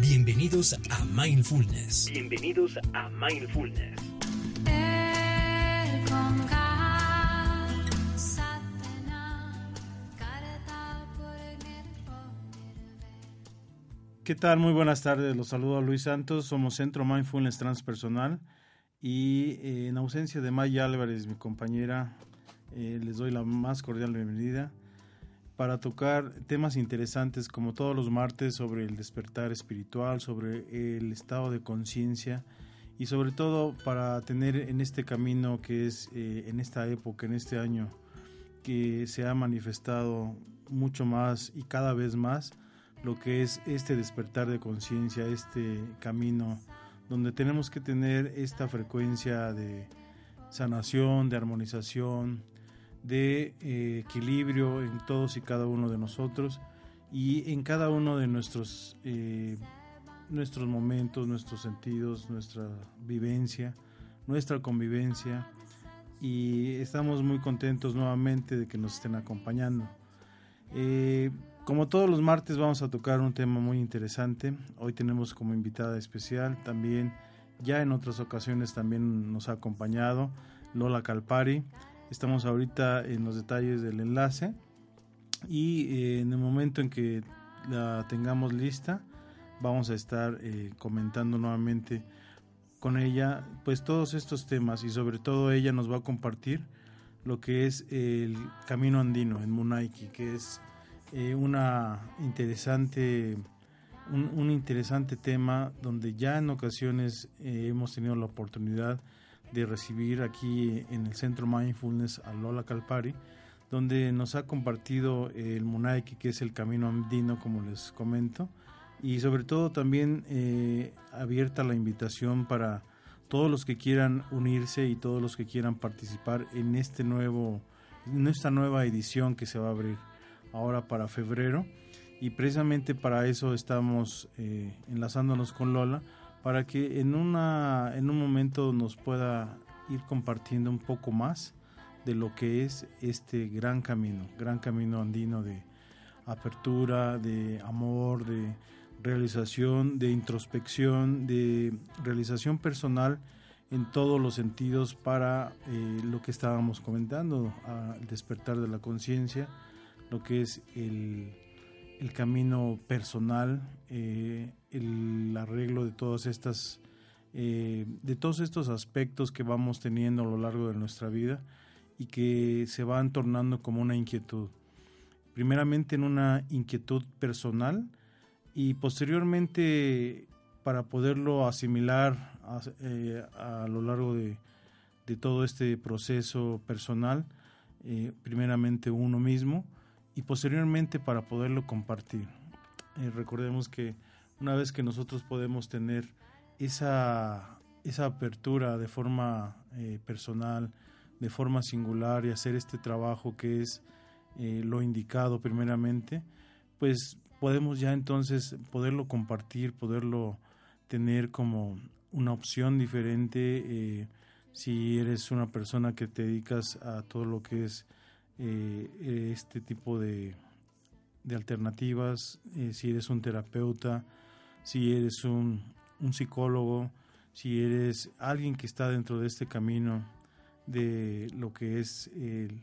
Bienvenidos a Mindfulness. Bienvenidos a Mindfulness. ¿Qué tal? Muy buenas tardes. Los saludo a Luis Santos. Somos Centro Mindfulness Transpersonal y eh, en ausencia de Maya Álvarez, mi compañera, eh, les doy la más cordial bienvenida para tocar temas interesantes como todos los martes sobre el despertar espiritual, sobre el estado de conciencia y sobre todo para tener en este camino que es eh, en esta época, en este año, que se ha manifestado mucho más y cada vez más lo que es este despertar de conciencia, este camino donde tenemos que tener esta frecuencia de sanación, de armonización, de eh, equilibrio en todos y cada uno de nosotros y en cada uno de nuestros, eh, nuestros momentos, nuestros sentidos, nuestra vivencia, nuestra convivencia y estamos muy contentos nuevamente de que nos estén acompañando. Eh, como todos los martes vamos a tocar un tema muy interesante. Hoy tenemos como invitada especial también, ya en otras ocasiones también nos ha acompañado Lola Calpari. Estamos ahorita en los detalles del enlace. Y eh, en el momento en que la tengamos lista vamos a estar eh, comentando nuevamente con ella pues todos estos temas. Y sobre todo ella nos va a compartir lo que es el camino andino en Munaiki que es eh, una interesante, un, interesante tema donde ya en ocasiones hemos tenido la oportunidad de recibir aquí en el Centro Mindfulness a Lola Calpari, donde nos ha compartido el Munaiki, que es el camino andino, como les comento, y sobre todo también eh, abierta la invitación para todos los que quieran unirse y todos los que quieran participar en este nuevo, en esta nueva edición que se va a abrir ahora para febrero. Y precisamente para eso estamos eh, enlazándonos con Lola para que en una en un momento nos pueda ir compartiendo un poco más de lo que es este gran camino, gran camino andino de apertura, de amor, de realización, de introspección, de realización personal en todos los sentidos para eh, lo que estábamos comentando, al despertar de la conciencia, lo que es el, camino personal, eh, el arreglo de todas estas, eh, de todos estos aspectos que vamos teniendo a lo largo de nuestra vida y que se van tornando como una inquietud. Primeramente en una inquietud personal y posteriormente para poderlo asimilar a, eh, lo largo de, todo este proceso personal, primeramente uno mismo, y posteriormente para poderlo compartir. Eh, recordemos que una vez que nosotros podemos tener esa, esa apertura de forma eh, personal, de forma singular y hacer este trabajo que es eh, lo indicado primeramente, pues podemos ya entonces poderlo compartir, poderlo tener como una opción diferente si eres una persona que te dedicas a todo lo que es eh, este tipo de, alternativas, eh, si eres un terapeuta, si eres un, psicólogo, si eres alguien que está dentro de este camino de lo que es el,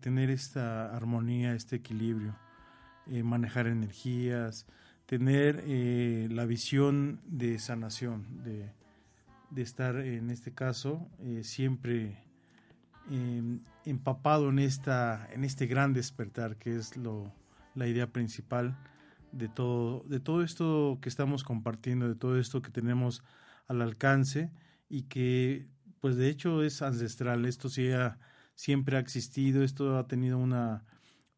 tener esta armonía, este equilibrio, eh, manejar energías, tener la visión de sanación, de, estar en este caso siempre em, empapado en, esta, en este gran despertar que es lo, la idea principal de todo, de todo esto que estamos compartiendo, de todo esto que tenemos al alcance y que pues de hecho es ancestral, esto sí siempre ha existido, esto ha tenido una,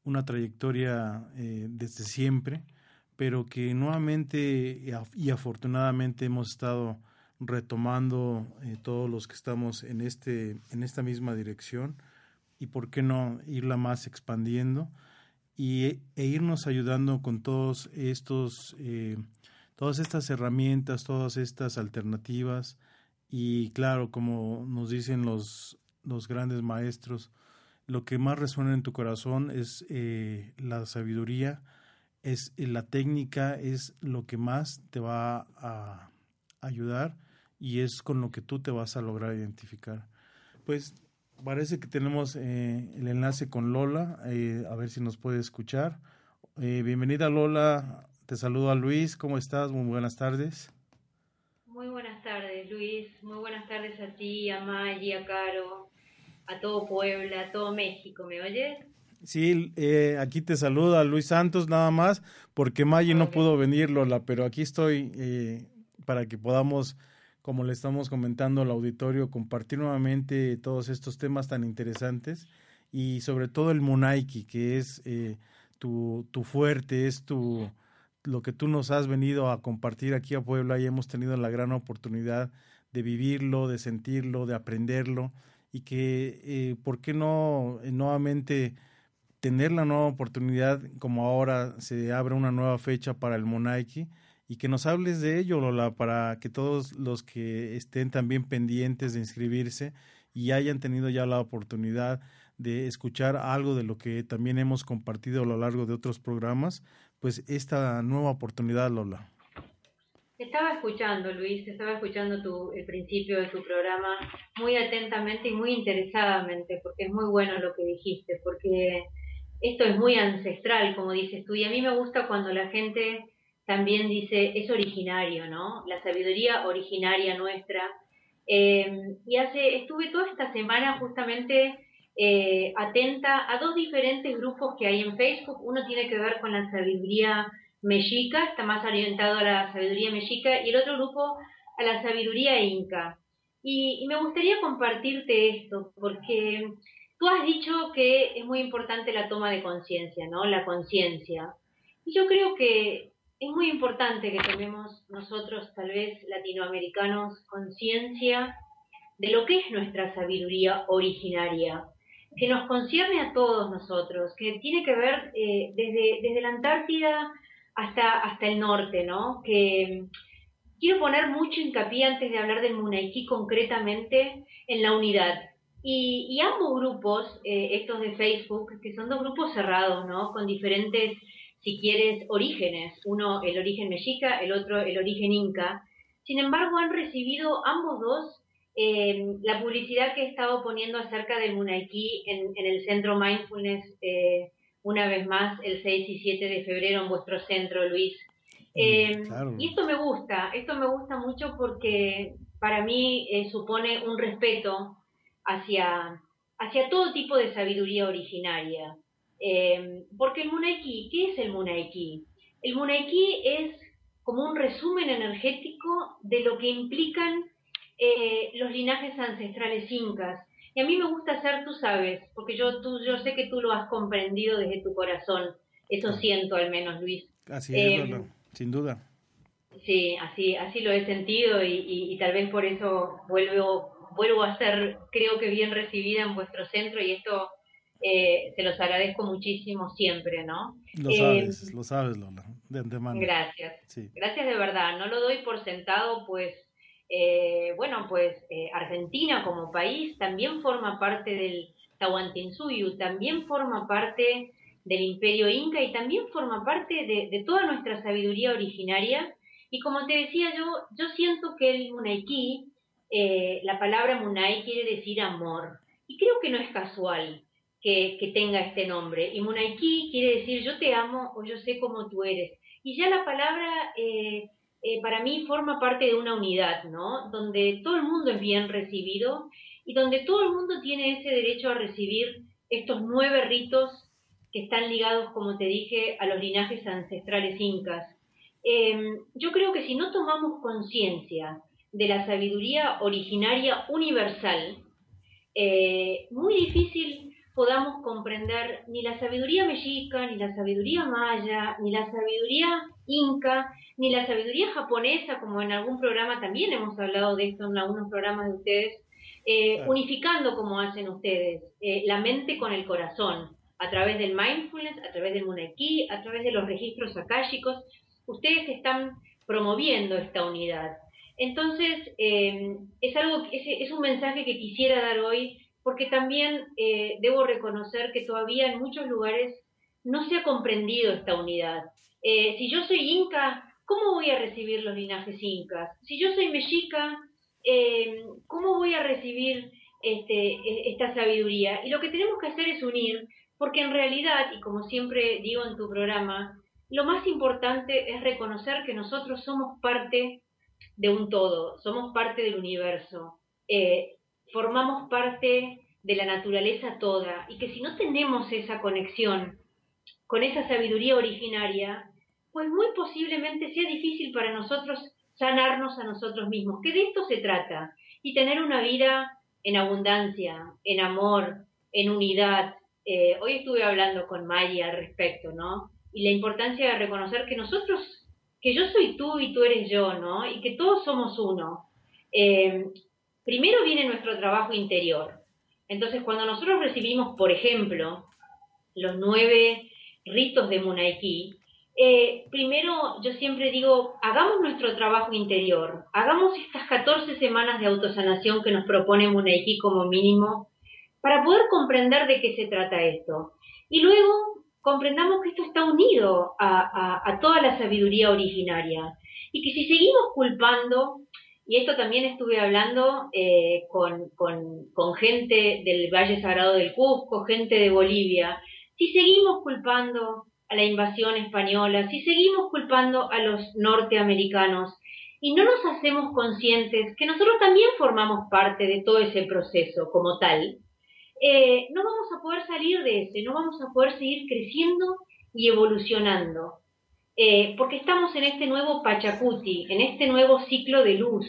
una trayectoria eh, desde siempre, pero que nuevamente y afortunadamente hemos estado retomando eh, todos los que estamos en, este, en esta misma dirección y por qué no irla más expandiendo y, e irnos ayudando con todos estos, eh, todas estas herramientas, todas estas alternativas y claro, como nos dicen los, los grandes maestros, lo que más resuena en tu corazón es eh, la sabiduría, es la técnica, es lo que más te va a ayudar y es con lo que tú te vas a lograr identificar. Pues parece que tenemos eh, el enlace con Lola, eh, a ver si nos puede escuchar. Eh, bienvenida Lola, te saludo a Luis, ¿cómo estás? Muy buenas tardes. Muy buenas tardes Luis, muy buenas tardes a ti, a Maggie, a Caro, a todo Puebla, a todo México, ¿me oyes? Sí, aquí te saluda Luis Santos nada más, porque Maggie no pudo venir Lola, pero aquí estoy para que podamos como le estamos comentando al auditorio, compartir nuevamente todos estos temas tan interesantes y sobre todo el Munaiki, que es eh, tu, tu fuerte, es tu lo que tú nos has venido a compartir aquí a Puebla y hemos tenido la gran oportunidad de vivirlo, de sentirlo, de aprenderlo y que, eh, ¿por qué no nuevamente tener la nueva oportunidad como ahora se abre una nueva fecha para el Munaiki? Y que nos hables de ello, Lola, para que todos los que estén también pendientes de inscribirse y hayan tenido ya la oportunidad de escuchar algo de lo que también hemos compartido a lo largo de otros programas, pues esta nueva oportunidad, Lola. Estaba escuchando, Luis, estaba escuchando tu, el principio de tu programa muy atentamente y muy interesadamente, porque es muy bueno lo que dijiste, porque esto es muy ancestral, como dices tú, y a mí me gusta cuando la gente también dice, es originario, ¿no? La sabiduría originaria nuestra. Eh, y hace, estuve toda esta semana justamente eh, atenta a dos diferentes grupos que hay en Facebook. Uno tiene que ver con la sabiduría mexica, está más orientado a la sabiduría mexica, y el otro grupo a la sabiduría inca. Y, y me gustaría compartirte esto, porque tú has dicho que es muy importante la toma de conciencia, ¿no? La conciencia. Y yo creo que es muy importante que tomemos nosotros, tal vez latinoamericanos, conciencia de lo que es nuestra sabiduría originaria, que nos concierne a todos nosotros, que tiene que ver eh, desde, desde la Antártida hasta, hasta el norte, ¿no? Que quiero poner mucho hincapié antes de hablar del Munaiki concretamente en la unidad. Y, ambos grupos, eh, estos de Facebook, que son dos grupos cerrados, ¿no? Con diferentes si quieres, orígenes, uno el origen mexica, el otro el origen inca. Sin embargo, han recibido ambos dos eh, la publicidad que he estado poniendo acerca del Munaiki en, el centro Mindfulness, eh, una vez más, el 6 y 7 de febrero en vuestro centro, Luis. Mm, eh, y esto me gusta, esto me gusta mucho porque para mí supone un respeto hacia, hacia todo tipo de sabiduría originaria. Eh, porque el Munaiki, ¿qué es el Munaiki? El Munaiki es como un resumen energético de lo que implican eh, los linajes ancestrales incas. Y a mí me gusta hacer, tú sabes, porque yo, tú, yo sé que tú lo has comprendido desde tu corazón. Eso siento al menos, Luis. Así es, eh, sin duda. Sí, así, así lo he sentido y, y, tal vez por eso vuelvo, vuelvo a ser, creo que bien recibida en vuestro centro y esto eh, se los agradezco muchísimo siempre, ¿no? Lo sabes, eh, lo sabes, Lola, de antemano. Gracias. Gracias de verdad. No lo doy por sentado, pues, eh, bueno, pues Argentina como país también forma parte del Tahuantinsuyu, también forma parte del imperio inca y también forma parte de, de, toda nuestra sabiduría originaria. Y como te decía yo, yo siento que el Munaiki, la palabra Munai quiere decir amor. Y creo que no es casual que, tenga este nombre. Y Munaiki quiere decir yo te amo o yo sé cómo tú eres. Y ya la palabra eh, eh, para mí forma parte de una unidad, ¿no? Donde todo el mundo es bien recibido y donde todo el mundo tiene ese derecho a recibir estos nueve ritos que están ligados, como te dije, a los linajes ancestrales incas. Em, yo creo que si no tomamos conciencia de la sabiduría originaria universal, eh, muy difícil podamos comprender ni la sabiduría mexica, ni la sabiduría maya, ni la sabiduría inca, ni la sabiduría japonesa, como en algún programa también hemos hablado de esto en algunos programas de ustedes, eh, unificando como hacen ustedes eh, la mente con el corazón, a través del mindfulness, a través del munaiki, a través de los registros akáshicos, ustedes están promoviendo esta unidad. Entonces, eh, es algo, es, es un mensaje que quisiera dar hoy porque también eh, debo reconocer que todavía en muchos lugares no se ha comprendido esta unidad. Eh, si yo soy inca, ¿cómo voy a recibir los linajes incas? Si yo soy mexica, eh, ¿cómo voy a recibir este, e, esta sabiduría? Y lo que tenemos que hacer es unir, porque en realidad, y como siempre digo en tu programa, lo más importante es reconocer que nosotros somos parte de un todo, somos parte del universo formamos parte de la naturaleza toda y que si no tenemos esa conexión con esa sabiduría originaria, pues muy posiblemente sea difícil para nosotros sanarnos a nosotros mismos, que de esto se trata, y tener una vida en abundancia, en amor, en unidad. Eh, hoy estuve hablando con Maya al respecto, ¿no? Y la importancia de reconocer que nosotros, que yo soy tú y tú eres yo, ¿no? Y que todos somos uno. Eh, primero viene nuestro trabajo interior. Entonces, cuando nosotros recibimos, por ejemplo, los nueve ritos de Munaiki, eh, primero yo siempre digo, hagamos nuestro trabajo interior, hagamos estas 14 semanas de autosanación que nos propone Munaiki como mínimo, para poder comprender de qué se trata esto. Y luego comprendamos que esto está unido a toda la sabiduría originaria. Y que si seguimos culpando, y esto también estuve hablando eh, con, gente del Valle Sagrado del Cusco, gente de Bolivia. Si seguimos culpando a la invasión española, si seguimos culpando a los norteamericanos y no nos hacemos conscientes que nosotros también formamos parte de todo ese proceso como tal, eh, no vamos a poder salir de ese, no vamos a poder seguir creciendo y evolucionando. Eh, porque estamos en este nuevo Pachacuti, en este nuevo ciclo de luz,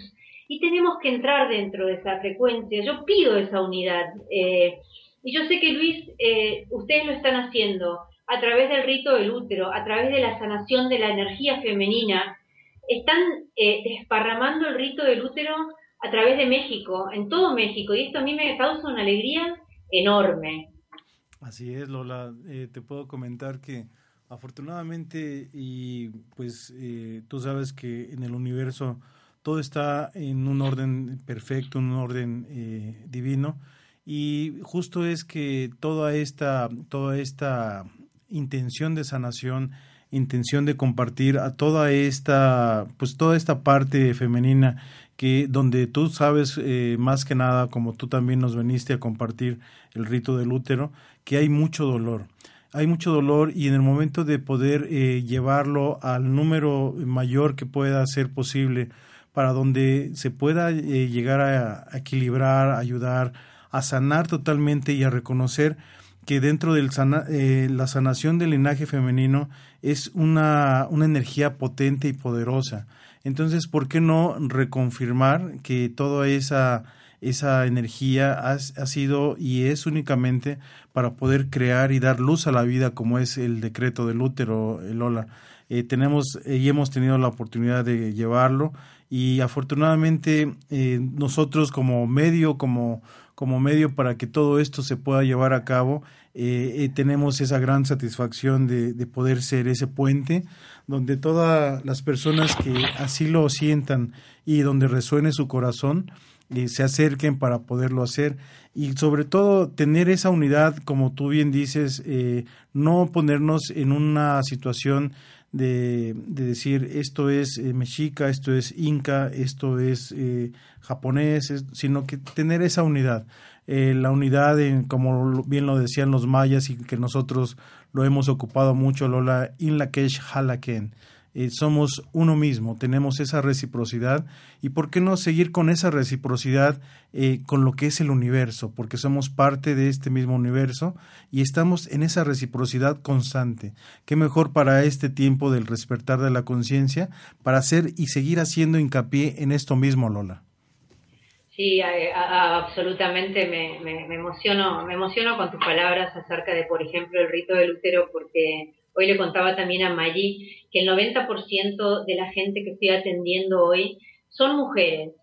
y tenemos que entrar dentro de esa frecuencia. Yo pido esa unidad, eh, y yo sé que Luis, eh, ustedes lo están haciendo a través del rito del útero, a través de la sanación de la energía femenina, están desparramando el rito del útero a través de México, en todo México, y esto a mí me causa una alegría enorme. Así es, Lola, te puedo comentar que Afortunadamente, y pues eh, tú sabes que en el universo todo está en un orden perfecto, un orden eh, divino, y justo es que toda esta, toda esta intención de sanación, intención de compartir a toda esta, pues toda esta parte femenina que donde tú sabes eh, más que nada, como tú también nos veniste a compartir el rito del útero, que hay mucho dolor hay mucho dolor y en el momento de poder eh, llevarlo al número mayor que pueda ser posible para donde se pueda eh, llegar a, equilibrar, ayudar, a sanar totalmente y a reconocer que dentro de eh, la sanación del linaje femenino es una, una energía potente y poderosa. Entonces, ¿por qué no reconfirmar que toda esa esa energía ha, sido y es únicamente para poder crear y dar luz a la vida como es el decreto del útero, Lola. Eh, tenemos y hemos tenido la oportunidad de llevarlo y afortunadamente eh, nosotros como medio, como, como medio para que todo esto se pueda llevar a cabo, eh, tenemos esa gran satisfacción de, poder ser ese puente donde todas las personas que así lo sientan y donde resuene su corazón, y se acerquen para poderlo hacer y sobre todo tener esa unidad, como tú bien dices, eh, no ponernos en una situación de, de decir esto es eh, mexica, esto es inca, esto es eh, japonés, sino que tener esa unidad. la unidad, en, como bien lo decían los mayas y que nosotros lo hemos ocupado mucho, Lola, in la Halaken eh, somos uno mismo, tenemos esa reciprocidad y por qué no seguir con esa reciprocidad eh, con lo que es el universo, porque somos parte de este mismo universo y estamos en esa reciprocidad constante. Qué mejor para este tiempo del despertar de la conciencia para hacer y seguir haciendo hincapié en esto mismo, Lola. Sí, absolutamente me, me, emociono, me emociono con tus palabras acerca de, por ejemplo, el rito del útero, porque hoy le contaba también a Maggi que el 90% de la gente que estoy atendiendo hoy son mujeres,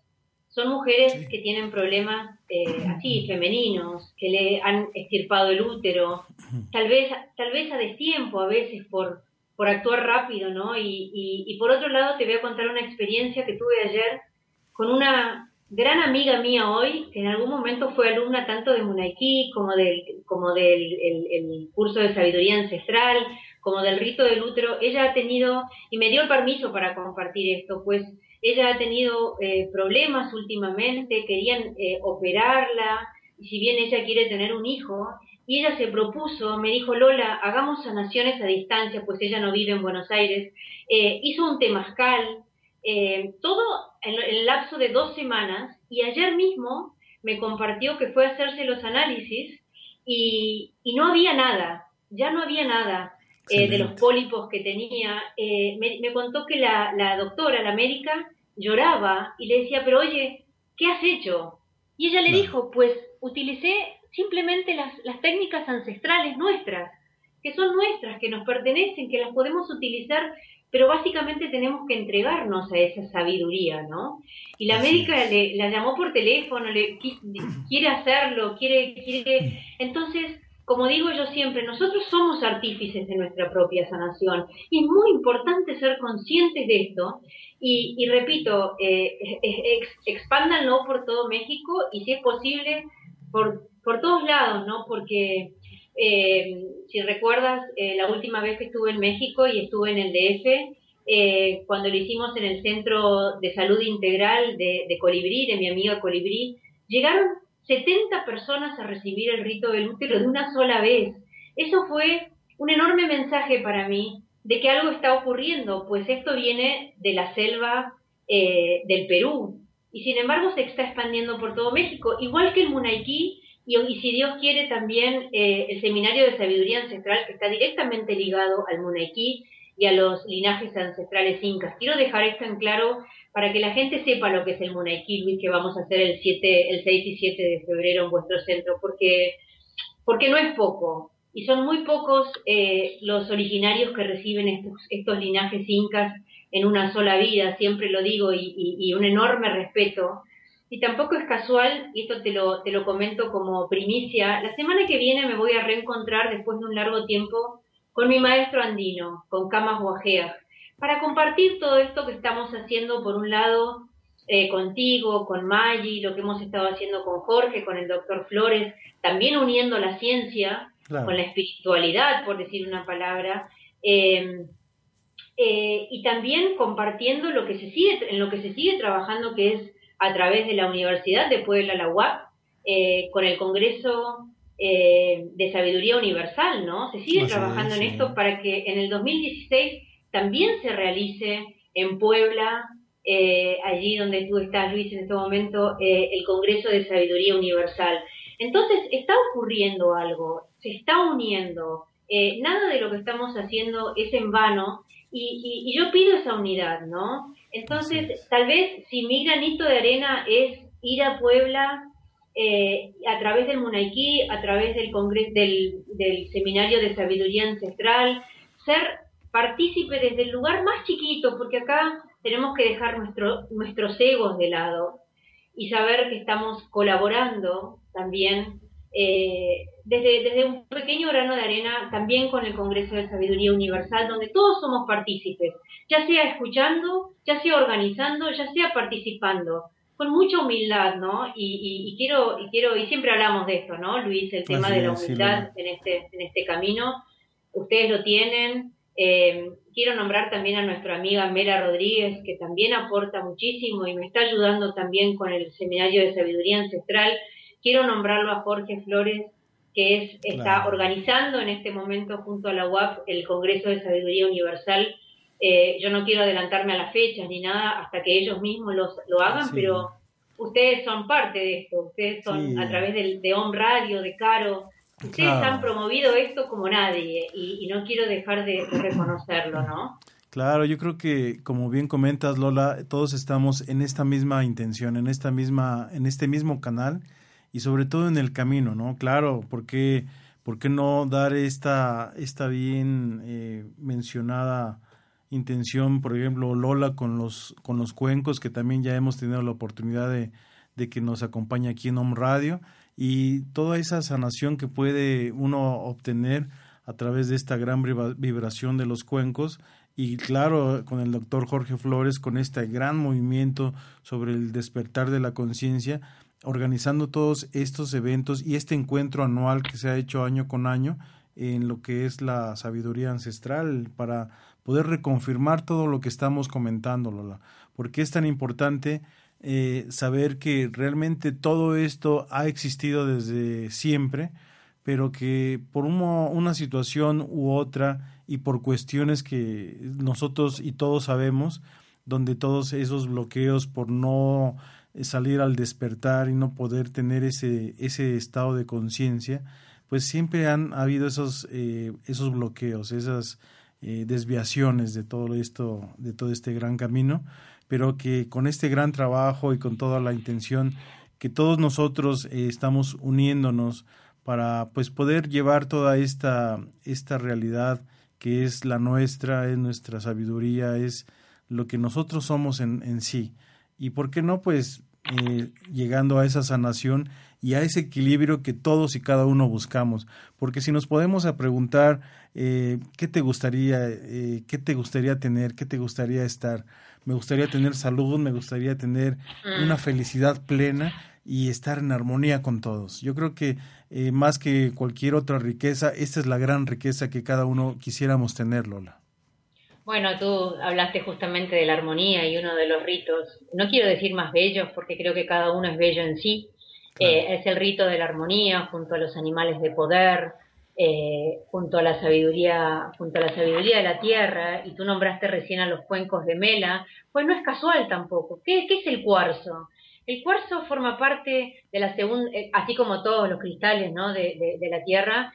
son mujeres que tienen problemas eh, así, femeninos, que le han extirpado el útero, tal vez, tal vez a destiempo, a veces por, por actuar rápido, ¿no? Y, y, y por otro lado te voy a contar una experiencia que tuve ayer con una gran amiga mía hoy, que en algún momento fue alumna tanto de Munaiki como del, como del el, curso de sabiduría ancestral, como del rito del útero, ella ha tenido, y me dio el permiso para compartir esto, pues ella ha tenido eh, problemas últimamente, querían eh, operarla, y si bien ella quiere tener un hijo, y ella se propuso, me dijo, Lola, hagamos sanaciones a distancia, pues ella no vive en Buenos Aires, eh, hizo un temazcal, todo en, el lapso de dos semanas y ayer mismo me compartió que fue a hacerse los análisis y, no había nada, ya no había nada eh, de los pólipos que tenía. Eh, me, contó que la, la doctora, la médica, lloraba y le decía, pero oye, ¿qué has hecho? Y ella le dijo, pues utilicé simplemente las, las técnicas ancestrales nuestras, que son nuestras, que nos pertenecen, que las podemos utilizar pero básicamente tenemos que entregarnos a esa sabiduría, ¿no? Y la médica le, la llamó por teléfono, le quiere hacerlo, quiere, quiere, entonces, como digo yo siempre, nosotros somos artífices de nuestra propia sanación y es muy importante ser conscientes de esto y, repito, eh, ex, expándanlo por todo México y si es posible por, por todos lados, ¿no? Porque eh, si recuerdas, eh, la última vez que estuve en México y estuve en el DF, eh, cuando lo hicimos en el Centro de Salud Integral de, de Colibrí, de mi amiga Colibrí, llegaron 70 personas a recibir el rito del útero de una sola vez. Eso fue un enorme mensaje para mí de que algo está ocurriendo, pues esto viene de la selva eh, del Perú y sin embargo se está expandiendo por todo México, igual que el Munaiki y, si Dios quiere también eh, el seminario de sabiduría ancestral que está directamente ligado al Munaiki y a los linajes ancestrales incas. Quiero dejar esto en claro para que la gente sepa lo que es el Munaiki, Luis, que vamos a hacer el, 7, el 6 y 7 de febrero en vuestro centro, porque, porque no es poco. Y son muy pocos eh, los originarios que reciben estos, estos linajes incas en una sola vida, siempre lo digo, y, y un enorme respeto y tampoco es casual, y esto te lo, te lo comento como primicia, la semana que viene me voy a reencontrar después de un largo tiempo con mi maestro andino, con Camas Guajeas, para compartir todo esto que estamos haciendo, por un lado, eh, contigo, con Maggi, lo que hemos estado haciendo con Jorge, con el doctor Flores, también uniendo la ciencia con la espiritualidad, por decir una palabra, eh, eh, y también compartiendo lo que se sigue, en lo que se sigue trabajando, que es a través de la Universidad de Puebla, la UAP, con el Congreso eh, de Sabiduría Universal, ¿no? Se sigue trabajando en esto para que en el 2016 también se realice en Puebla, eh, allí donde tú estás, Luis, en este momento, el Congreso de Sabiduría Universal. Entonces, está ocurriendo algo, se está uniendo. nada de lo que estamos haciendo es en vano y, y yo pido esa unidad, ¿no? Entonces, tal vez si mi granito de arena es ir a Puebla eh, a través del Munaiki, a través del, congreso, del, del Seminario de Sabiduría Ancestral, ser partícipe desde el lugar más chiquito, porque acá tenemos que dejar nuestro, nuestros egos de lado y saber que estamos colaborando también eh, desde, desde un pequeño grano de arena, también con el Congreso de Sabiduría Universal, donde todos somos partícipes, ya sea escuchando, ya sea organizando, ya sea participando, con mucha humildad, ¿no? Y, quiero, y quiero, y siempre hablamos de esto, ¿no, Luis? El tema de la humildad en este, en este camino. Ustedes lo tienen. Eh, quiero nombrar también a nuestra amiga Mela Rodríguez, que también aporta muchísimo y me está ayudando también con el Seminario de Sabiduría Ancestral Quiero nombrarlo a Jorge Flores, que es, está organizando en este momento junto a la UAP el Congreso de Sabiduría Universal, Eh, yo no quiero adelantarme a las fechas ni nada hasta que ellos mismos lo hagan, pero ustedes son parte de esto, ustedes son a través de, de Home Radio, de Caro, ustedes han promovido esto como nadie y, no quiero dejar de, reconocerlo, ¿no? Claro, yo creo que como bien comentas Lola, todos estamos en esta misma intención, en esta misma, en este mismo canal y sobre todo en el camino, ¿no? Claro, porque ¿por qué no dar esta, esta bien eh, mencionada intención, por ejemplo, Lola con los, con los cuencos, que también ya hemos tenido la oportunidad de, de que nos acompañe aquí en Home Radio, y toda esa sanación que puede uno obtener a través de esta gran vibración de los cuencos y claro, con el doctor Jorge Flores, con este gran movimiento sobre el despertar de la conciencia, organizando todos estos eventos y este encuentro anual que se ha hecho año con año en lo que es la sabiduría ancestral para poder reconfirmar todo lo que estamos comentando, Lola. porque es tan importante eh, saber que realmente todo esto ha existido desde siempre, pero que por una situación u otra y por cuestiones que nosotros y todos sabemos, donde todos esos bloqueos por no salir al despertar y no poder tener ese, ese estado de conciencia, pues siempre han habido esos, eh, esos bloqueos, esas eh, desviaciones de todo esto, de todo este gran camino, pero que con este gran trabajo y con toda la intención que todos nosotros eh, estamos uniéndonos para pues poder llevar toda esta, esta realidad que es la nuestra, es nuestra sabiduría, es lo que nosotros somos en, en sí. Y por qué no, pues, eh, llegando a esa sanación y a ese equilibrio que todos y cada uno buscamos. Porque si nos podemos a preguntar eh, qué te gustaría, eh, qué te gustaría tener, qué te gustaría estar, me gustaría tener salud, me gustaría tener mm. una felicidad plena y estar en armonía con todos. Yo creo que eh, más que cualquier otra riqueza, esta es la gran riqueza que cada uno quisiéramos tener, Lola. Bueno, tú hablaste justamente de la armonía y uno de los ritos, no quiero decir más bellos porque creo que cada uno es bello en sí, eh, es el rito de la armonía junto a los animales de poder, eh, junto a la sabiduría, junto a la sabiduría de la tierra, y tú nombraste recién a los cuencos de Mela, pues no es casual tampoco. ¿Qué, qué es el cuarzo? El cuarzo forma parte de la segunda, eh, así como todos los cristales ¿no? de, de, la tierra,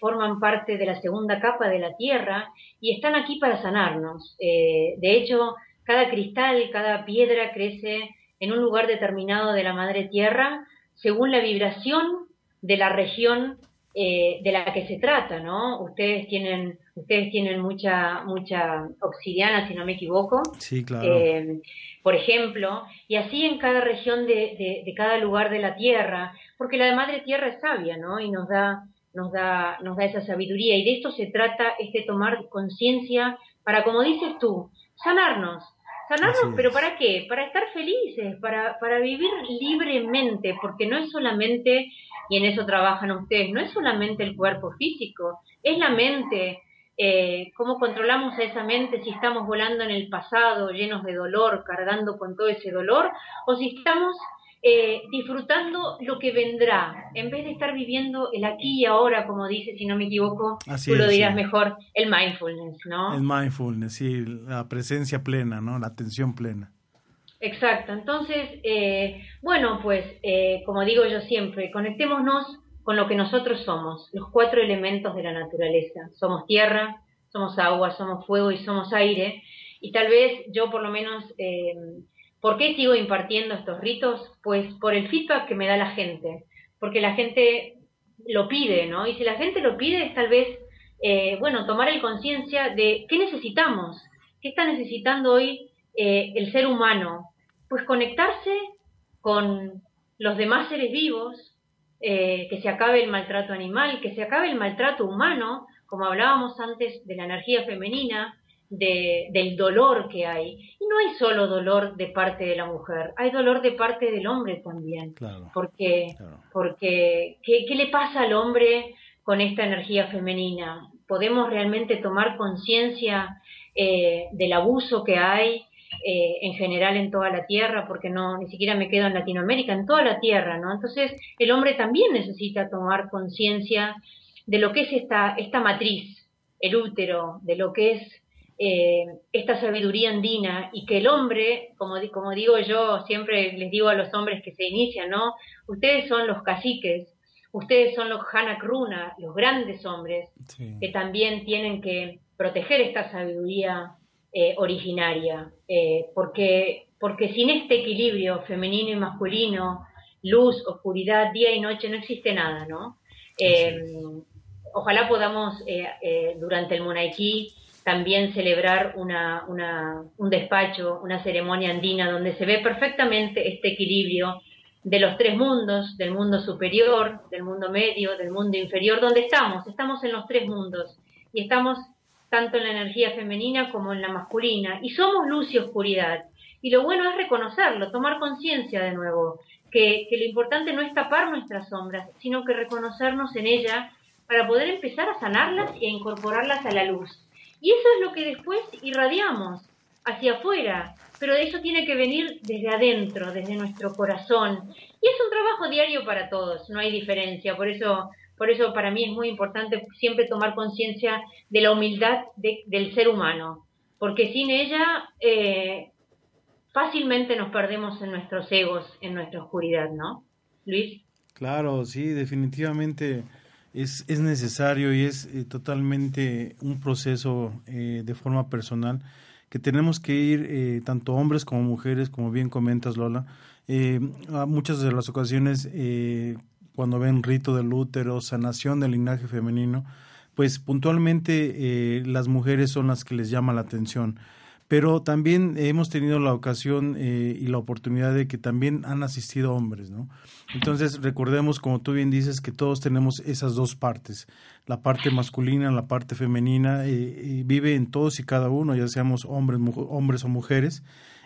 forman parte de la segunda capa de la tierra y están aquí para sanarnos. de hecho, cada cristal, cada piedra crece en un lugar determinado de la madre tierra según la vibración de la región eh, de la que se trata, ¿no? Ustedes tienen, ustedes tienen mucha, mucha obsidiana, si no me equivoco. Sí, claro. Eh, por ejemplo, y así en cada región de, de, cada lugar de la Tierra, porque la Madre Tierra es sabia, ¿no? Y nos da, nos da, nos da esa sabiduría. Y de esto se trata, es de tomar conciencia para, como dices tú, sanarnos, Sanarnos, pero ¿para qué? Para estar felices, para, para vivir libremente, porque no es solamente, y en eso trabajan ustedes, no es solamente el cuerpo físico, es la mente. Eh, ¿Cómo controlamos a esa mente si estamos volando en el pasado, llenos de dolor, cargando con todo ese dolor, o si estamos eh, disfrutando lo que vendrá, en vez de estar viviendo el aquí y ahora, como dice, si no me equivoco, tú lo dirás mejor, el mindfulness, ¿no? El mindfulness, sí, la presencia plena, ¿no? La atención plena. Exacto, entonces, eh, bueno, pues, eh, como digo yo siempre, conectémonos con lo que nosotros somos, los cuatro elementos de la naturaleza. Somos tierra, somos agua, somos fuego y somos aire. Y tal vez yo por lo menos ¿Por qué sigo impartiendo estos ritos? Pues por el feedback que me da la gente, porque la gente lo pide, ¿no? Y si la gente lo pide, es tal vez, eh, bueno, tomar el conciencia de qué necesitamos, qué está necesitando hoy eh, el ser humano. Pues conectarse con los demás seres vivos, eh, que se acabe el maltrato animal, que se acabe el maltrato humano, como hablábamos antes de la energía femenina, del dolor que hay. Y no hay solo dolor de parte de la mujer, hay dolor de parte del hombre también. porque, porque ¿qué, le pasa al hombre con esta energía femenina? ¿Podemos realmente tomar conciencia eh, del abuso que hay eh, en general en toda la tierra? Porque no, ni siquiera me quedo en Latinoamérica, en toda la tierra, ¿no? Entonces, el hombre también necesita tomar conciencia de lo que es esta, esta matriz, el útero, de lo que es eh, esta sabiduría andina y que el hombre, como, como digo yo, siempre les digo a los hombres que se inician, ¿no? Ustedes son los caciques, ustedes son los Hanakruna, los grandes hombres, que también tienen que proteger esta sabiduría eh, originaria, eh, porque, porque sin este equilibrio femenino y masculino, luz, oscuridad, día y noche, no existe nada, ¿no? ojalá podamos durante el Munaiki también celebrar una, un despacho, una ceremonia andina donde se ve perfectamente este equilibrio de los tres mundos, del mundo superior, del mundo medio, del mundo inferior, donde estamos, estamos en los tres mundos y estamos tanto en la energía femenina como en la masculina y somos luz y oscuridad. Y lo bueno es reconocerlo, tomar conciencia de nuevo, que, lo importante no es tapar nuestras sombras, sino que reconocernos en ella para poder empezar a sanarlas e incorporarlas a la luz. Y eso es lo que después irradiamos hacia afuera, pero eso tiene que venir desde adentro, desde nuestro corazón. Y es un trabajo diario para todos, no hay diferencia. Por eso, por eso para mí es muy importante siempre tomar conciencia de la humildad del ser humano, porque sin ella eh, fácilmente nos perdemos en nuestros egos, en nuestra oscuridad, ¿no? Luis. Claro, sí, definitivamente es, es necesario y es eh, totalmente un proceso eh, de forma personal que tenemos que ir, eh, tanto hombres como mujeres, como bien comentas Lola, a muchas de las ocasiones cuando ven rito del útero, sanación del linaje femenino, pues puntualmente las mujeres son las que les llama la atención pero también hemos tenido la ocasión eh, y la oportunidad de que también han asistido hombres, ¿no? Entonces recordemos, como tú bien dices, que todos tenemos esas dos partes, la parte masculina, la parte femenina, eh, vive en todos y cada uno, ya seamos hombres, hombres o mujeres,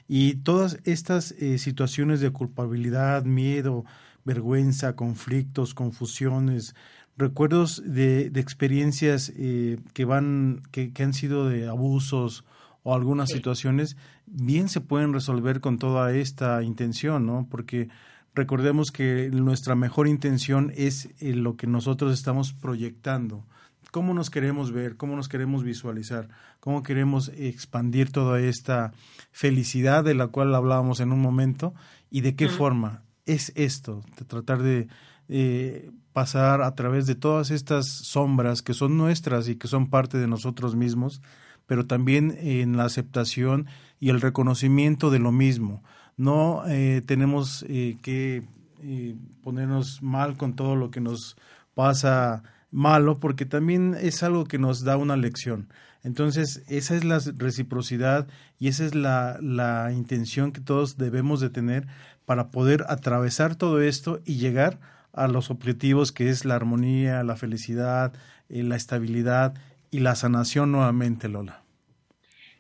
y todas estas eh, situaciones de culpabilidad, miedo, vergüenza, conflictos, confusiones, recuerdos de, experiencias que van, que han sido de abusos, o algunas situaciones bien se pueden resolver con toda esta intención, ¿no? Porque recordemos que nuestra mejor intención es eh, lo que nosotros estamos proyectando. ¿Cómo nos queremos ver? ¿Cómo nos queremos visualizar? ¿Cómo queremos expandir toda esta felicidad de la cual hablábamos en un momento? ¿Y de qué forma? Es esto, de tratar de eh, pasar a través de todas estas sombras que son nuestras y que son parte de nosotros mismos, pero también en la aceptación y el reconocimiento de lo mismo. No eh, tenemos eh, que eh, ponernos mal con todo lo que nos pasa malo, porque también es algo que nos da una lección. Entonces, esa es la reciprocidad y esa es la, la intención que todos debemos de tener para poder atravesar todo esto y llegar a los objetivos que es la armonía, la felicidad, la estabilidad y la sanación nuevamente, Lola.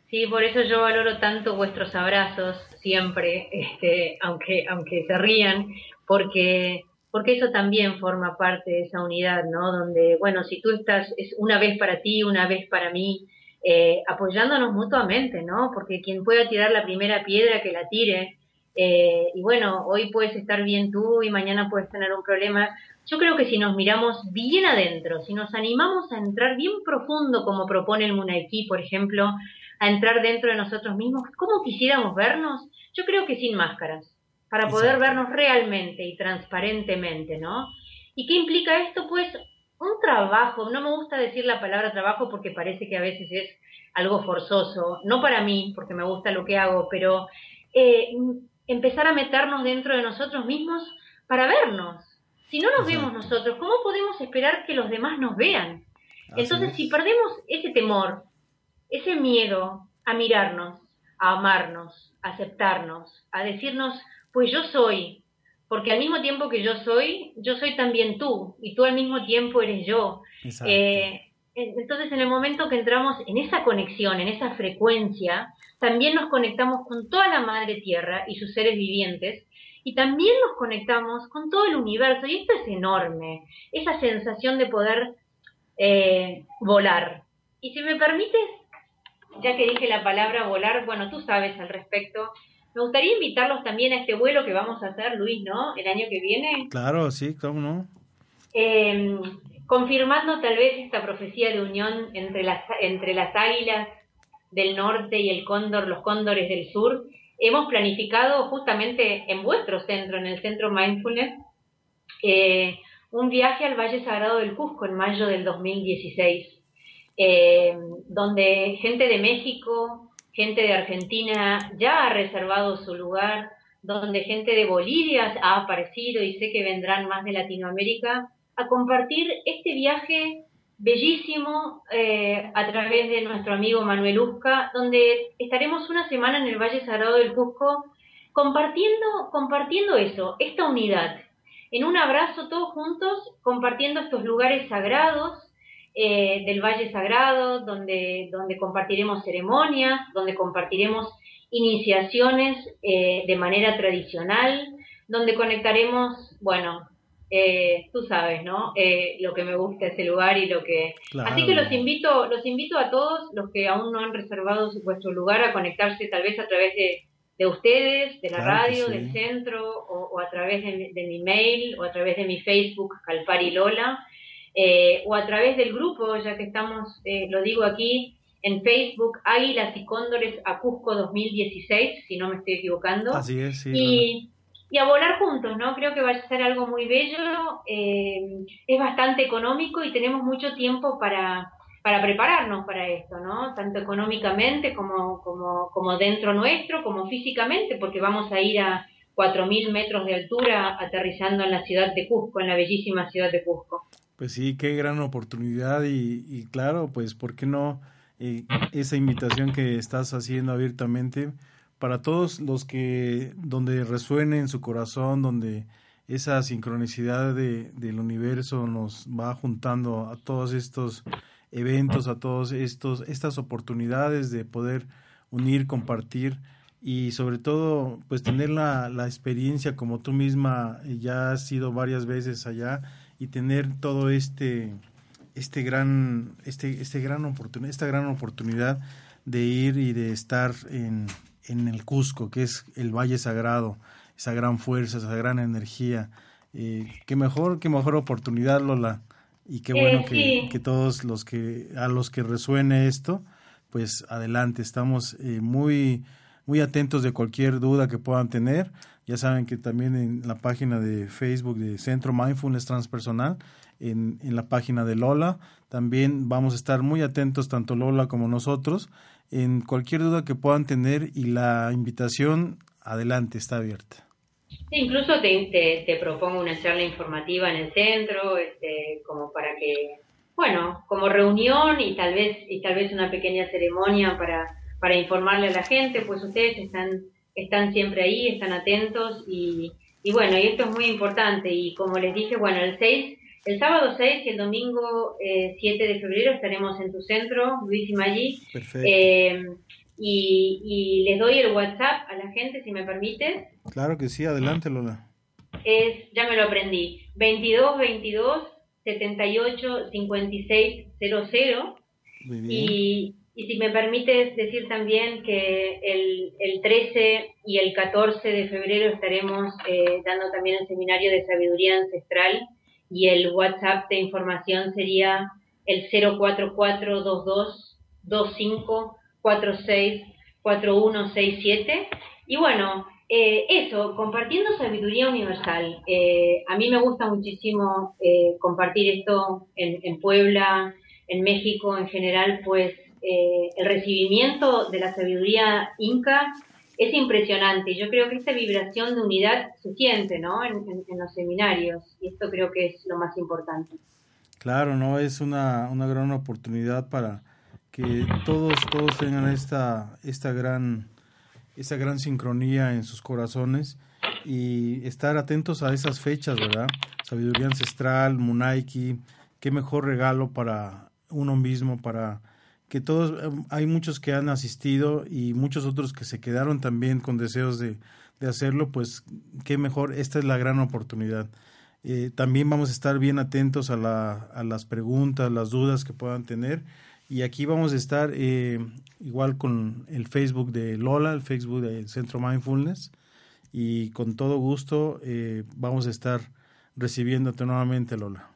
Sí, por eso yo valoro tanto vuestros abrazos siempre, este, aunque, aunque se rían, porque, porque eso también forma parte de esa unidad, ¿no? Donde, bueno, si tú estás, es una vez para ti, una vez para mí, eh, apoyándonos mutuamente, ¿no? Porque quien pueda tirar la primera piedra, que la tire. Eh, y bueno, hoy puedes estar bien tú y mañana puedes tener un problema. Yo creo que si nos miramos bien adentro, si nos animamos a entrar bien profundo, como propone el Munaiki, por ejemplo, a entrar dentro de nosotros mismos, ¿cómo quisiéramos vernos? Yo creo que sin máscaras, para poder vernos realmente y transparentemente, ¿no? ¿Y qué implica esto? Pues un trabajo, no me gusta decir la palabra trabajo porque parece que a veces es algo forzoso, no para mí, porque me gusta lo que hago, pero eh, empezar a meternos dentro de nosotros mismos para vernos, si no nos vemos nosotros, ¿cómo podemos esperar que los demás nos vean? Entonces, si perdemos ese temor, ese miedo a mirarnos, a amarnos, a aceptarnos, a decirnos, pues yo soy, porque al mismo tiempo que yo soy, yo soy también tú, y tú al mismo tiempo eres yo. Eh, entonces, en el momento que entramos en esa conexión, en esa frecuencia, también nos conectamos con toda la Madre Tierra y sus seres vivientes, y también nos conectamos con todo el universo. Y esto es enorme, esa sensación de poder eh, volar. Y si me permites, ya que dije la palabra volar, bueno, tú sabes al respecto. Me gustaría invitarlos también a este vuelo que vamos a hacer, Luis, ¿no? El año que viene. Claro, sí, cómo no. Em, confirmando tal vez esta profecía de unión entre las, entre las águilas del norte y el cóndor, los cóndores del sur, hemos planificado justamente en vuestro centro, en el Centro Mindfulness, eh, un viaje al Valle Sagrado del Cusco en mayo del 2016, eh, donde gente de México, gente de Argentina ya ha reservado su lugar, donde gente de Bolivia ha aparecido y sé que vendrán más de Latinoamérica a compartir este viaje bellísimo eh, a través de nuestro amigo Manuel Usca, donde estaremos una semana en el Valle Sagrado del Cusco compartiendo, compartiendo eso, esta unidad, en un abrazo todos juntos, compartiendo estos lugares sagrados eh, del Valle Sagrado, donde, donde compartiremos ceremonias, donde compartiremos iniciaciones eh, de manera tradicional, donde conectaremos, bueno, eh, tú sabes, ¿no? Eh, lo que me gusta ese lugar y lo que... Así que los invito, los invito a todos, los que aún no han reservado vuestro lugar, a conectarse tal vez a través de, de ustedes, de la radio, del centro, o, a través de, mi mail, o a través de mi Facebook, Calpari Lola, eh, o a través del grupo, ya que estamos, lo digo aquí, en Facebook, Águilas y Cóndores a Cusco 2016, si no me estoy equivocando. Así es, sí. Y, y a volar juntos, ¿no? Creo que va a ser algo muy bello, eh, es bastante económico y tenemos mucho tiempo para, para prepararnos para esto, ¿no? Tanto económicamente como, como, como dentro nuestro, como físicamente, porque vamos a ir a 4.000 metros de altura aterrizando en la ciudad de Cusco, en la bellísima ciudad de Cusco. Pues sí, qué gran oportunidad y, y claro, pues ¿por qué no eh, esa invitación que estás haciendo abiertamente? Para todos los que, donde resuene en su corazón, donde esa sincronicidad de, del universo nos va juntando a todos estos eventos, a todos estos, estas oportunidades de poder unir, compartir y sobre todo pues tener la, la experiencia como tú misma ya has sido varias veces allá y tener todo este este gran este este gran oportunidad esta gran oportunidad de ir y de estar en en el Cusco, que es el Valle Sagrado, esa gran fuerza, esa gran energía. Eh, qué mejor, qué mejor oportunidad, Lola. Y qué bueno que, que, todos los que, a los que resuene esto, pues adelante, estamos eh, muy, muy atentos de cualquier duda que puedan tener. Ya saben que también en la página de Facebook de Centro Mindfulness Transpersonal, en, en la página de Lola, también vamos a estar muy atentos, tanto Lola como nosotros, en cualquier duda que puedan tener y la invitación, adelante, está abierta. incluso te, te, propongo una charla informativa en el centro, este, como para que, bueno, como reunión y tal vez y tal vez una pequeña ceremonia para, para informarle a la gente, pues ustedes están están siempre ahí, están atentos y, y bueno, y esto es muy importante. Y como les dije, bueno, el 6 el sábado 6 y el domingo 7 eh, de febrero estaremos en tu centro, Luis y Maggi. Eh, y, les doy el WhatsApp a la gente, si me permites. Claro que sí, adelante Lola. Es, ya me lo aprendí, 22 22 78 56 00. Muy bien. Y, y si me permites decir también que el, el 13 y el 14 de febrero estaremos eh, dando también el seminario de sabiduría ancestral y el WhatsApp de información sería el 0442225464167. Y bueno, eh, eso, compartiendo sabiduría universal. Eh, a mí me gusta muchísimo eh, compartir esto en, en, Puebla, en México en general, pues el recibimiento de la sabiduría inca es impresionante. Yo creo que esta vibración de unidad se siente, ¿no? En, los seminarios y esto creo que es lo más importante. Claro, no es una, una gran oportunidad para que todos todos tengan esta esta gran esta gran sincronía en sus corazones y estar atentos a esas fechas, ¿verdad? Sabiduría ancestral, Munaiki, qué mejor regalo para uno mismo para que todos, em, hay muchos que han asistido y muchos otros que se quedaron también con deseos de, de hacerlo, pues qué mejor, esta es la gran oportunidad. Eh, también vamos a estar bien atentos a, la, a, las preguntas, las dudas que puedan tener. Y aquí vamos a estar eh, igual con el Facebook de Lola, el Facebook del Centro Mindfulness. Y con todo gusto eh, vamos a estar recibiéndote nuevamente, Lola.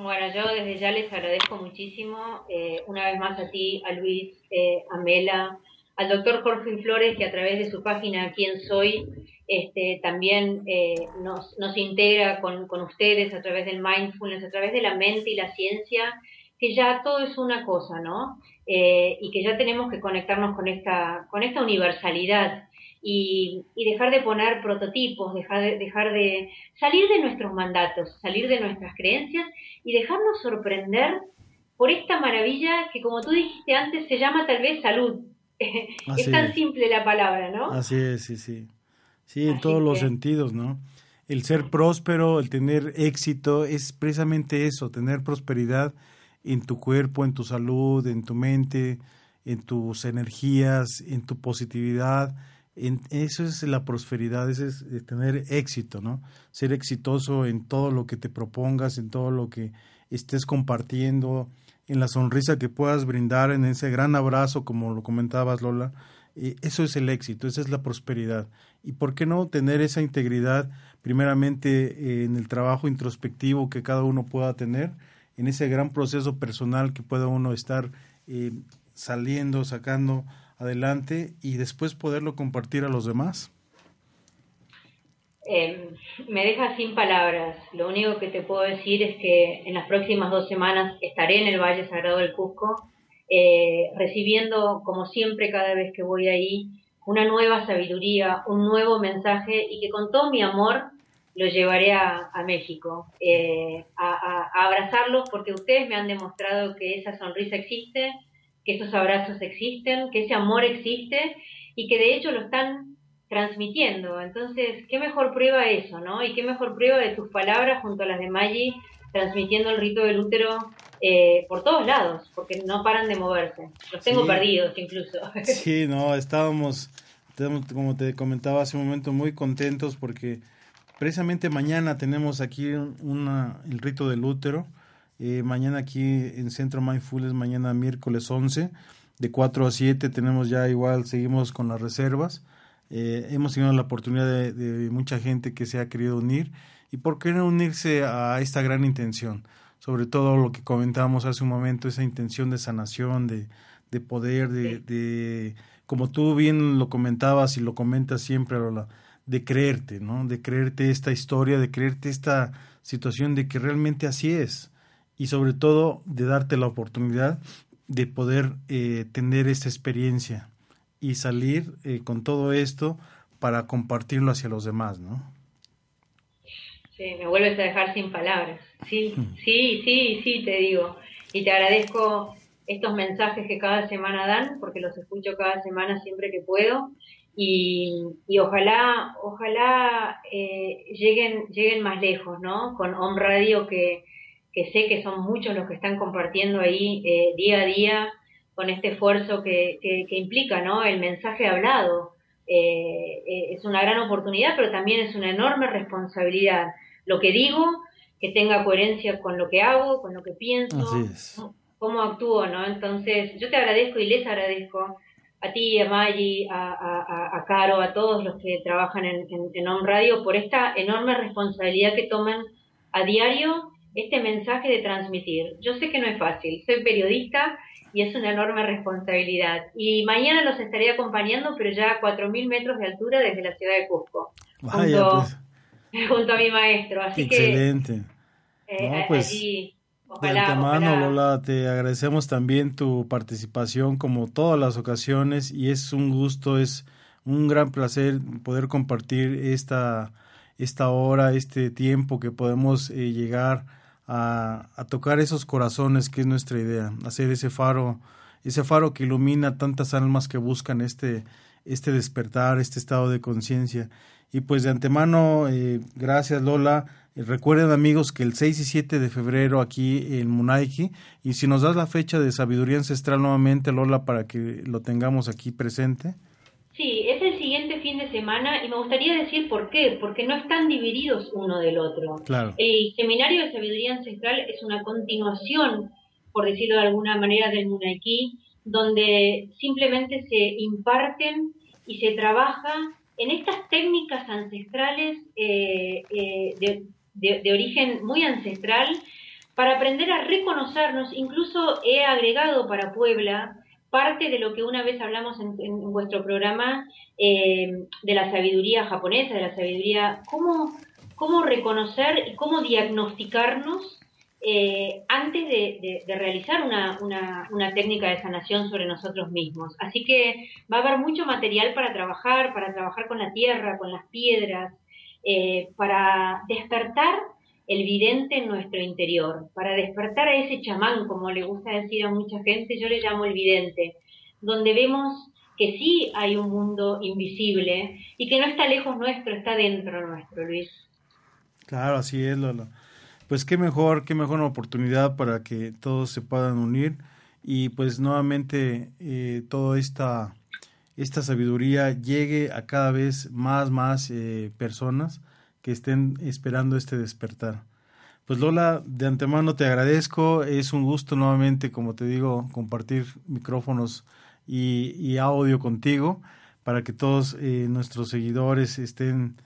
Bueno, yo desde ya les agradezco muchísimo, eh, una vez más a ti, a Luis, eh, a Mela, al doctor Jorge Flores, que a través de su página Quién Soy, este, también eh, nos, nos, integra con, con, ustedes a través del mindfulness, a través de la mente y la ciencia, que ya todo es una cosa, ¿no? Eh, y que ya tenemos que conectarnos con esta, con esta universalidad y, y dejar de poner prototipos, dejar de, dejar de salir de nuestros mandatos, salir de nuestras creencias y dejarnos sorprender por esta maravilla que, como tú dijiste antes, se llama tal vez salud es tan simple la palabra, ¿no? Así es, sí, sí. Sí, en todos los sentidos, ¿no? El ser próspero, el tener éxito, es precisamente eso, tener prosperidad en tu cuerpo, en tu salud, en tu mente, en tus energías, en tu positividad. En, eso es la prosperidad, eso es eh, tener éxito, ¿no? Ser exitoso en todo lo que te propongas, en todo lo que estés compartiendo, en la sonrisa que puedas brindar, en ese gran abrazo, como lo comentabas Lola, eh, eso es el éxito, esa es la prosperidad. ¿Y por qué no tener esa integridad primeramente eh, en el trabajo introspectivo que cada uno pueda tener, en ese gran proceso personal que pueda uno estar saliendo, sacando adelante y después poderlo compartir a los demás? Eh, me deja sin palabras. Lo único que te puedo decir es que en las próximas dos semanas estaré en el Valle Sagrado del Cusco, eh, recibiendo, como siempre, cada vez que voy ahí, una nueva sabiduría, un nuevo mensaje y que con todo mi amor lo llevaré a, México, eh, a, a, abrazarlos porque ustedes me han demostrado que esa sonrisa existe, que esos abrazos existen, que ese amor existe y que de hecho lo están transmitiendo. Entonces, ¿qué mejor prueba eso, no? Y qué mejor prueba de tus palabras junto a las de Maggi, transmitiendo el rito del útero eh, por todos lados, porque no paran de moverse. Los tengo perdidos incluso. Sí, no, estábamos, como te comentaba hace un momento, muy contentos porque precisamente mañana tenemos aquí una, el rito del útero. Eh, mañana aquí en Centro Mindfulness, mañana miércoles 11, de 4 a 7 tenemos ya igual, seguimos con las reservas. Eh, hemos tenido la oportunidad de, mucha gente que se ha querido unir y por qué no unirse a esta gran intención, sobre todo lo que comentábamos hace un momento, esa intención de sanación, de, de poder, de, de, como tú bien lo comentabas y lo comentas siempre, Lola, de creerte, ¿no? De creerte esta historia, de creerte esta situación de que realmente así es y sobre todo de darte la oportunidad de poder eh, tener esta experiencia y salir eh, con todo esto para compartirlo hacia los demás, ¿no? Sí, me vuelves a dejar sin palabras. Sí, hmm. sí, sí, sí, te digo. Y te agradezco estos mensajes que cada semana dan, porque los escucho cada semana siempre que puedo. Y, y ojalá, ojalá eh, lleguen, lleguen más lejos, ¿no? Con Home Radio, que, que sé que son muchos los que están compartiendo ahí eh, día a día con este esfuerzo que, que, implica ¿no? el mensaje hablado. Eh, eh, es una gran oportunidad, pero también es una enorme responsabilidad. Lo que digo, que tenga coherencia con lo que hago, con lo que pienso, cómo actúo, ¿no? Entonces, yo te agradezco y les agradezco a ti, a Maggi, a, a, a Caro, a todos los que trabajan en, en, en On Radio por esta enorme responsabilidad que toman a diario este mensaje de transmitir. Yo sé que no es fácil, soy periodista y es una enorme responsabilidad. Y mañana los estaré acompañando, pero ya a 4.000 metros de altura desde la ciudad de Cusco, junto, pues. junto, a mi maestro. Así Excelente. que eh, pues, allí, de antemano, Lola, te agradecemos también tu participación como todas las ocasiones y es un gusto, es un gran placer poder compartir esta, esta hora, este tiempo que podemos eh, llegar a, tocar esos corazones que es nuestra idea, hacer ese faro, ese faro que ilumina tantas almas que buscan este, este despertar, este estado de conciencia. Y pues de antemano, eh, gracias Lola. Recuerden amigos que el 6 y 7 de febrero aquí en Munaiki, y si nos das la fecha de sabiduría ancestral nuevamente Lola para que lo tengamos aquí presente. Sí, es el siguiente fin de semana y me gustaría decir por qué, porque no están divididos uno del otro. El seminario de sabiduría ancestral es una continuación, por decirlo de alguna manera, del Munaiki, donde simplemente se imparten y se trabaja en estas técnicas ancestrales eh, eh, de, de, origen muy ancestral para aprender a reconocernos. Incluso he agregado para Puebla parte de lo que una vez hablamos en, vuestro programa eh, de la sabiduría japonesa, de la sabiduría, cómo, cómo reconocer y cómo diagnosticarnos eh, antes de, realizar una, una, técnica de sanación sobre nosotros mismos. Así que va a haber mucho material para trabajar, para trabajar con la tierra, con las piedras, eh, para despertar el vidente en nuestro interior, para despertar a ese chamán, como le gusta decir a mucha gente, yo le llamo el vidente, donde vemos que sí hay un mundo invisible y que no está lejos nuestro, está dentro nuestro, Luis. Claro, así es, Lola. Pues qué mejor, qué mejor oportunidad para que todos se puedan unir y pues nuevamente eh, toda esta, esta sabiduría llegue a cada vez más, más eh, personas que estén esperando este despertar. Pues Lola, de antemano te agradezco, es un gusto nuevamente, como te digo, compartir micrófonos y, audio contigo para que todos eh, nuestros seguidores estén,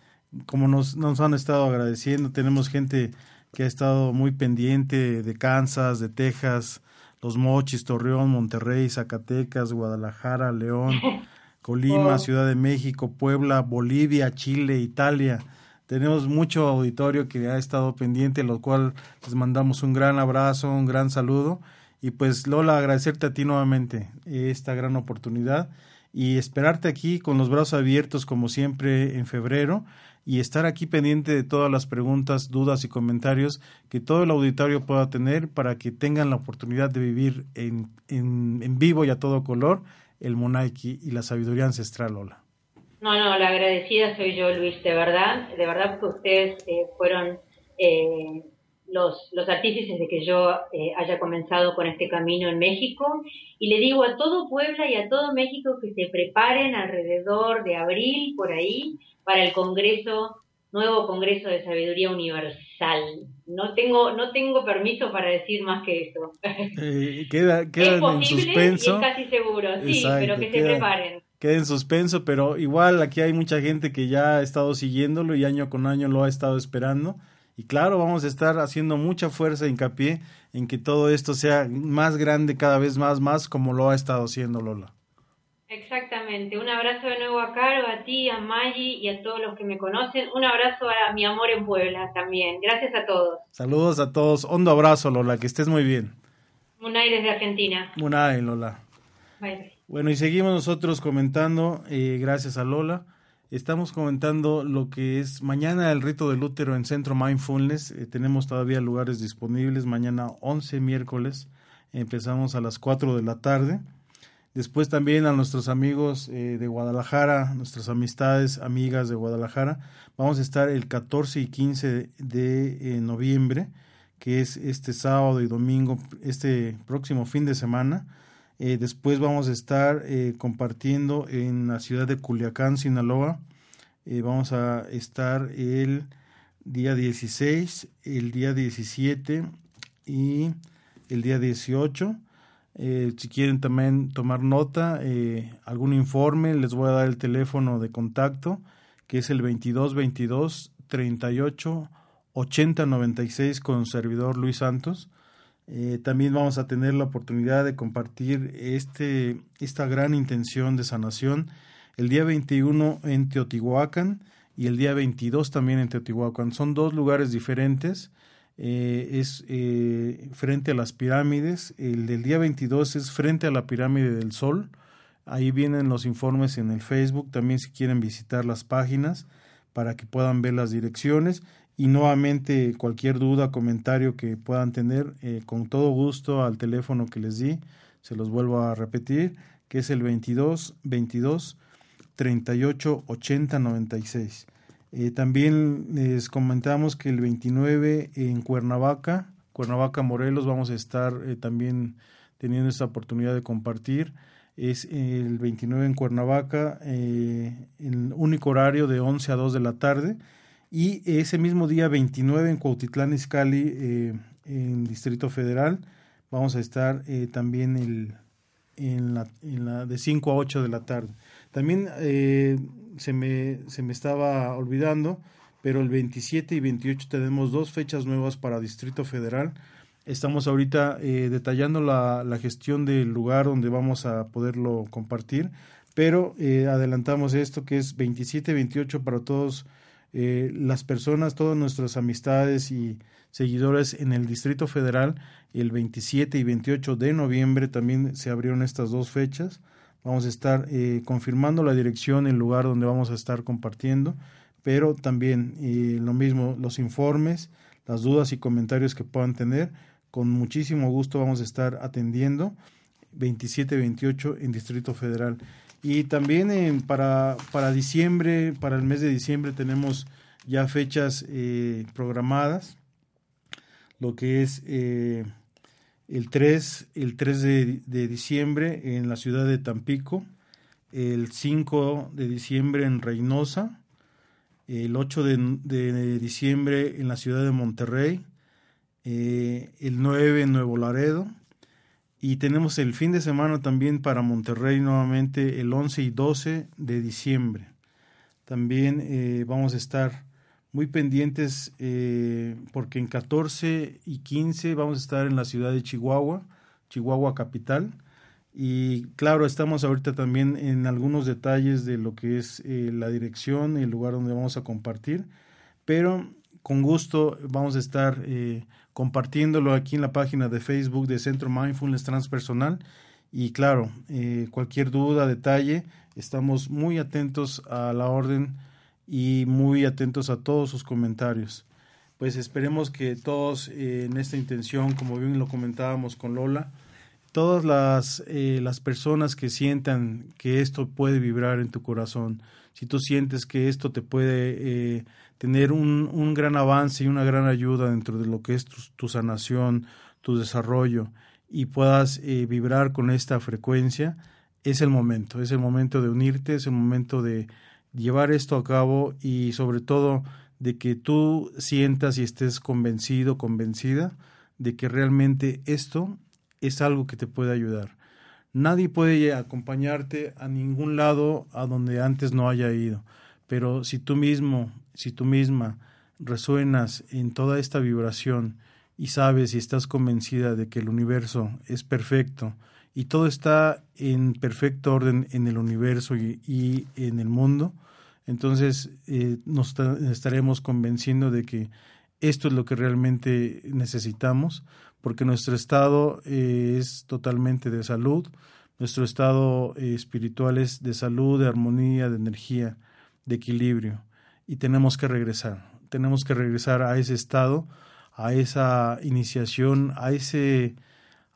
como nos, nos han estado agradeciendo, tenemos gente que ha estado muy pendiente de Kansas, de Texas, Los Mochis, Torreón, Monterrey, Zacatecas, Guadalajara, León, Colima, Ciudad de México, Puebla, Bolivia, Chile, Italia. Tenemos mucho auditorio que ha estado pendiente, lo cual les mandamos un gran abrazo, un gran saludo. Y pues Lola, agradecerte a ti nuevamente esta gran oportunidad y esperarte aquí con los brazos abiertos como siempre en febrero y estar aquí pendiente de todas las preguntas, dudas y comentarios que todo el auditorio pueda tener para que tengan la oportunidad de vivir en, en, vivo y a todo color el Monaiki y la sabiduría ancestral, Lola. No, no, la agradecida soy yo, Luis, de verdad, de verdad que ustedes eh, fueron eh, los, los artífices de que yo eh, haya comenzado con este camino en México. Y le digo a todo Puebla y a todo México que se preparen alrededor de abril, por ahí, para el Congreso, nuevo Congreso de Sabiduría Universal. No tengo, no tengo permiso para decir más que eso. Eh, queda queda en suspenso. Y es casi seguro, sí, pero que se preparen. Queda en suspenso, pero igual aquí hay mucha gente que ya ha estado siguiéndolo y año con año lo ha estado esperando. Y claro, vamos a estar haciendo mucha fuerza e hincapié en que todo esto sea más grande cada vez más, más como lo ha estado haciendo Lola. Exactamente. Un abrazo de nuevo a Caro, a ti, a Maggi y a todos los que me conocen. Un abrazo a mi amor en Puebla también. Gracias a todos. Saludos a todos. Hondo abrazo, Lola. Que estés muy bien. Munay desde Argentina. Munay, Lola. Bueno, y seguimos nosotros comentando, eh, gracias a Lola. Estamos comentando lo que es mañana el rito del útero en Centro Mindfulness. Eh, tenemos todavía lugares disponibles. Mañana 11 miércoles. Empezamos a las 4 de la tarde. Después también a nuestros amigos eh, de Guadalajara, nuestras amistades, amigas de Guadalajara. Vamos a estar el 14 y 15 de, eh, noviembre, que es este sábado y domingo, este próximo fin de semana. Eh, después vamos a estar compartiendo en la ciudad de Culiacán, Sinaloa. vamos a estar el día 16, el día 17 y el día 18 eh, si quieren también tomar nota, eh, algún informe, les voy a dar el teléfono de contacto, que es el 22 22 38 80 96 con servidor Luis Santos. Eh, también vamos a tener la oportunidad de compartir este, esta gran intención de sanación el día 21 en Teotihuacán y el día 22 también en Teotihuacán. Son dos lugares diferentes eh, es eh, frente a las pirámides, el del día 22 es frente a la pirámide del Sol, ahí vienen los informes en el Facebook, también si quieren visitar las páginas para que puedan ver las direcciones y nuevamente cualquier duda, comentario que puedan tener, eh, con todo gusto al teléfono que les di, se los vuelvo a repetir, que es el 22 22 38 80 96. Eh, también les comentamos que el 29 en Cuernavaca, Cuernavaca Morelos, vamos a estar eh, también teniendo esta oportunidad de compartir. Es el 29 en Cuernavaca, eh, el único horario de 11 a 2 de la tarde. Y ese mismo día 29 en Cuautitlán Izcalli, en Distrito Federal, vamos a estar también el, en, la, de 5 a 8 de la tarde. También se me, se me estaba olvidando, pero el 27 y 28 tenemos dos fechas nuevas para Distrito Federal. Estamos ahorita eh, detallando la, la, gestión del lugar donde vamos a poderlo compartir, pero eh, adelantamos esto que es 27-28 para todos eh, las personas, todas nuestras amistades y seguidores en el Distrito Federal. El 27 y 28 de noviembre también se abrieron estas dos fechas. Vamos a estar confirmando la dirección, el lugar donde vamos a estar compartiendo, pero también lo mismo, los informes, las dudas y comentarios que puedan tener con muchísimo gusto vamos a estar atendiendo 27-28 en Distrito Federal. Y también para, para diciembre, para el mes de diciembre tenemos ya fechas eh, programadas, lo que es eh, el 3, el 3 de, diciembre en la ciudad de Tampico, el 5 de diciembre en Reynosa, el 8 de diciembre en la ciudad de Monterrey, eh, el 9 en Nuevo Laredo y tenemos el fin de semana también para Monterrey nuevamente el 11 y 12 de diciembre. También eh, vamos a estar muy pendientes eh, porque en 14 y 15 vamos a estar en la ciudad de Chihuahua, Chihuahua capital. Y claro, estamos ahorita también en algunos detalles de lo que es la dirección el lugar donde vamos a compartir, pero con gusto vamos a estar compartiéndolo aquí en la página de Facebook de Centro Mindfulness Transpersonal. Y claro, eh, cualquier duda, detalle, estamos muy atentos a la orden y muy atentos a todos sus comentarios. Pues esperemos que todos eh, en esta intención, como bien lo comentábamos con Lola, todas las, eh, las personas que sientan que esto puede vibrar en tu corazón, si tú sientes que esto te puede tener un, un, gran avance y una gran ayuda dentro de lo que es tu, sanación, tu desarrollo y puedas eh, vibrar con esta frecuencia, es el momento, es el momento de unirte, es el momento de llevar esto a cabo y sobre todo de que tú sientas y estés convencido, convencida de que realmente esto es algo que te puede ayudar. Nadie puede acompañarte a ningún lado a donde antes no haya ido, pero si tú mismo si tú misma resuenas en toda esta vibración y sabes y estás convencida de que el universo es perfecto y todo está en perfecto orden en el universo y, en el mundo, entonces eh, nos estaremos convenciendo de que esto es lo que realmente necesitamos, porque nuestro estado eh, es totalmente de salud, nuestro estado eh, espiritual es de salud, de armonía, de energía, de equilibrio y tenemos que regresar. Tenemos que regresar a ese estado, a esa iniciación, a ese,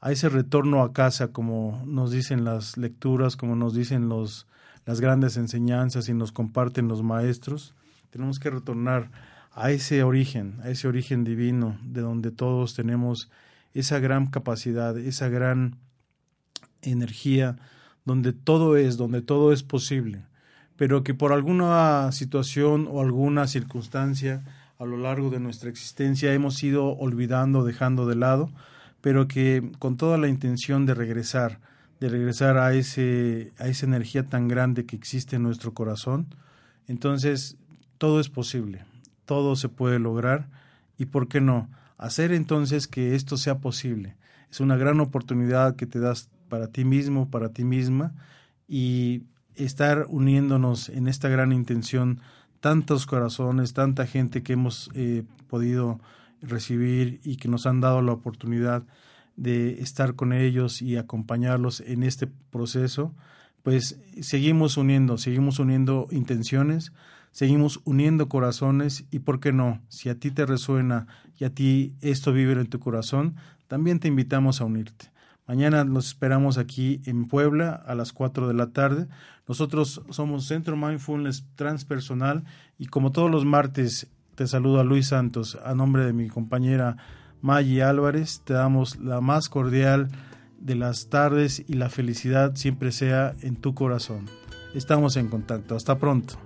a ese retorno a casa, como nos dicen las lecturas, como nos dicen los, las grandes enseñanzas y nos comparten los maestros. Tenemos que retornar a ese origen, a ese origen divino, de donde todos tenemos esa gran capacidad, esa gran energía, donde todo es, donde todo es posible pero que por alguna situación o alguna circunstancia a lo largo de nuestra existencia hemos ido olvidando, dejando de lado, pero que con toda la intención de regresar, de regresar a ese a esa energía tan grande que existe en nuestro corazón, entonces todo es posible, todo se puede lograr y por qué no hacer entonces que esto sea posible. Es una gran oportunidad que te das para ti mismo, para ti misma y estar uniéndonos en esta gran intención tantos corazones, tanta gente que hemos eh, podido recibir y que nos han dado la oportunidad de estar con ellos y acompañarlos en este proceso, pues seguimos uniendo, seguimos uniendo intenciones, seguimos uniendo corazones y por qué no, si a ti te resuena y a ti esto vive en tu corazón, también te invitamos a unirte. Mañana los esperamos aquí en Puebla a las 4 de la tarde. Nosotros somos Centro Mindfulness Transpersonal y como todos los martes te saludo a Luis Santos a nombre de mi compañera Maggie Álvarez. Te damos la más cordial de las tardes y la felicidad siempre sea en tu corazón. Estamos en contacto. Hasta pronto.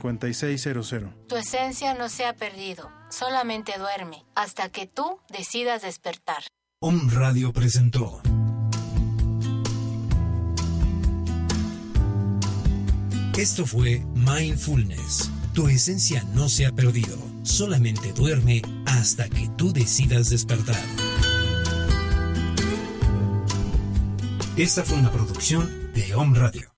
5600. Tu esencia no se ha perdido, solamente duerme hasta que tú decidas despertar. Om Radio presentó. Esto fue Mindfulness. Tu esencia no se ha perdido, solamente duerme hasta que tú decidas despertar. Esta fue una producción de Om Radio.